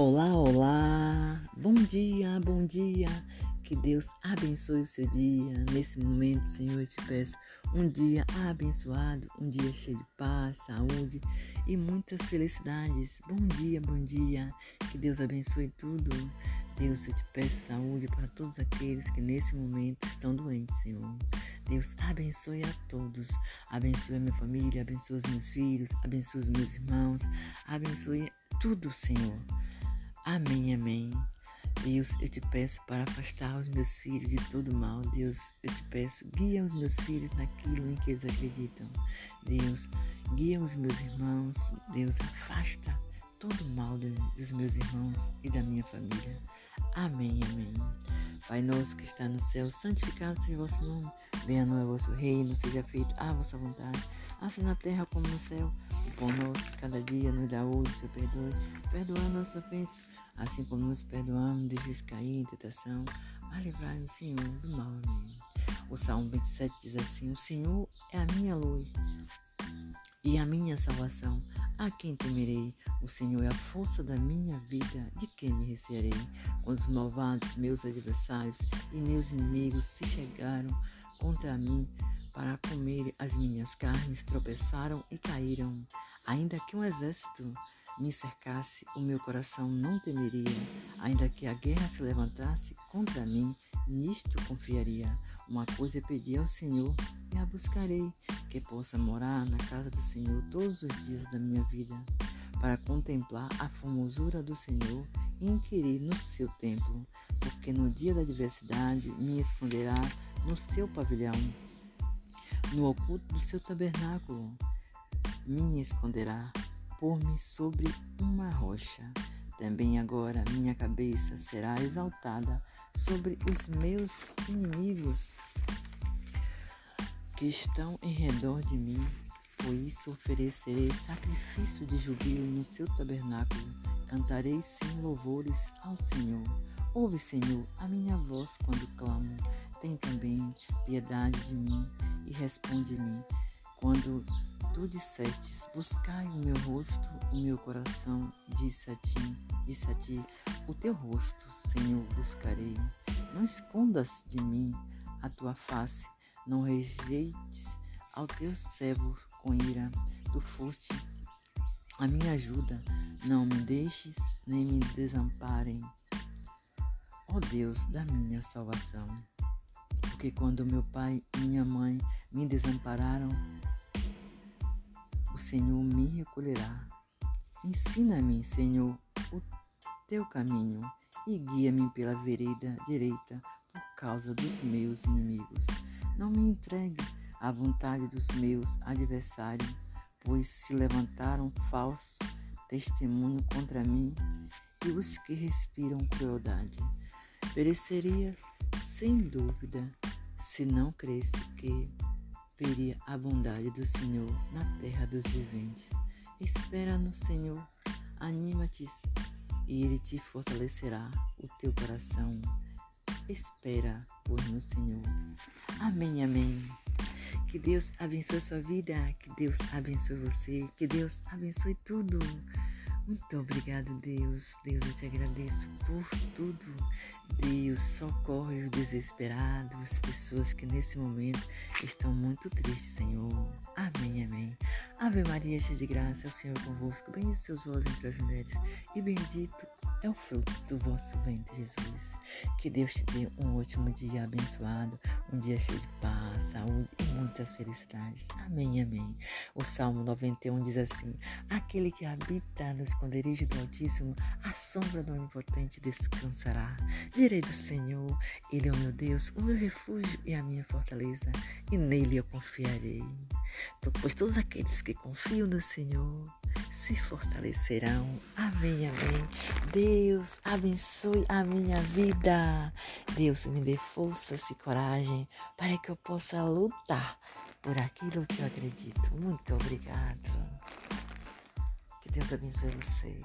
Olá, olá! Bom dia, bom dia! Que Deus abençoe o seu dia. Nesse momento, Senhor, eu te peço um dia abençoado, um dia cheio de paz, saúde e muitas felicidades. Bom dia, bom dia! Que Deus abençoe tudo. Deus, eu te peço saúde para todos aqueles que nesse momento estão doentes, Senhor. Deus abençoe a todos. Abençoe a minha família, abençoe os meus filhos, abençoe os meus irmãos, abençoe tudo, Senhor. Amém, amém. Deus, eu te peço para afastar os meus filhos de todo mal. Deus, eu te peço, guia os meus filhos naquilo em que eles acreditam. Deus, guia os meus irmãos. Deus, afasta todo o mal dos meus irmãos e da minha família. Amém, amém. Pai nosso que está no céu, santificado seja o vosso nome. Venha no vosso reino, seja feito a vossa vontade, assim na terra como no céu. O pão nosso, cada dia nos dá hoje, seu perdoe, perdoando nossas ofensas, assim como nos perdoamos, deixes cair em tentação, mas livrai-nos, Senhor, do mal. Amém. O Salmo 27 diz assim: O Senhor é a minha luz e a minha salvação. A quem temerei? O Senhor é a força da minha vida. De quem me recearei? Quando os malvados, meus adversários e meus inimigos se chegaram contra mim para comer as minhas carnes, tropeçaram e caíram. Ainda que um exército me cercasse, o meu coração não temeria. Ainda que a guerra se levantasse contra mim, nisto confiaria. Uma coisa pedi ao Senhor e a buscarei, que possa morar na casa do Senhor todos os dias da minha vida, para contemplar a formosura do Senhor e inquirir no seu templo, porque no dia da adversidade me esconderá no seu pavilhão, no oculto do seu tabernáculo, me esconderá, por-me sobre uma rocha. Também agora minha cabeça será exaltada sobre os meus inimigos que estão em redor de mim. Por isso oferecerei sacrifício de jubilo no seu tabernáculo. Cantarei sim louvores ao Senhor. Ouve, Senhor, a minha voz quando clamo. Tem também piedade de mim e responde-me. Quando tu dissestes, buscai o meu rosto, o meu coração disse a ti, disse a ti, o teu rosto, Senhor, buscarei. Não escondas de mim a tua face, não rejeites ao teu servo com ira. Tu foste a minha ajuda, não me deixes nem me desamparem. Ó oh Deus da minha salvação, porque quando meu pai e minha mãe me desampararam, o Senhor me recolherá. Ensina-me, Senhor, o teu caminho e guia-me pela vereda direita por causa dos meus inimigos. Não me entregue à vontade dos meus adversários, pois se levantaram falso testemunho contra mim e os que respiram crueldade. Pereceria sem dúvida se não cresce que veria a bondade do Senhor na terra dos viventes. Espera no Senhor, anima-te e Ele te fortalecerá o teu coração. Espera, por no Senhor. Amém, amém. Que Deus abençoe sua vida, que Deus abençoe você, que Deus abençoe tudo. Muito obrigado, Deus. Deus, eu te agradeço por tudo. Deus, socorre os desesperados, as pessoas que nesse momento estão muito tristes, Senhor. Amém, amém. Ave Maria, cheia de graça, é o Senhor convosco. Bendito seus vós entre as mulheres, e bendito é o fruto do vosso ventre, Jesus. Que Deus te dê um último dia abençoado, um dia cheio de paz, saúde e muitas felicidades. Amém, amém. O Salmo 91 diz assim: Aquele que habita no esconderijo do Altíssimo, a sombra do Onipotente descansará. Direi do Senhor, Ele é o meu Deus, o meu refúgio e a minha fortaleza, e nele eu confiarei. Pois todos aqueles que confiam no Senhor se fortalecerão. Amém, amém. Deus abençoe a minha vida. Deus me dê forças e coragem para que eu possa lutar por aquilo que eu acredito. Muito obrigado. Que Deus abençoe você.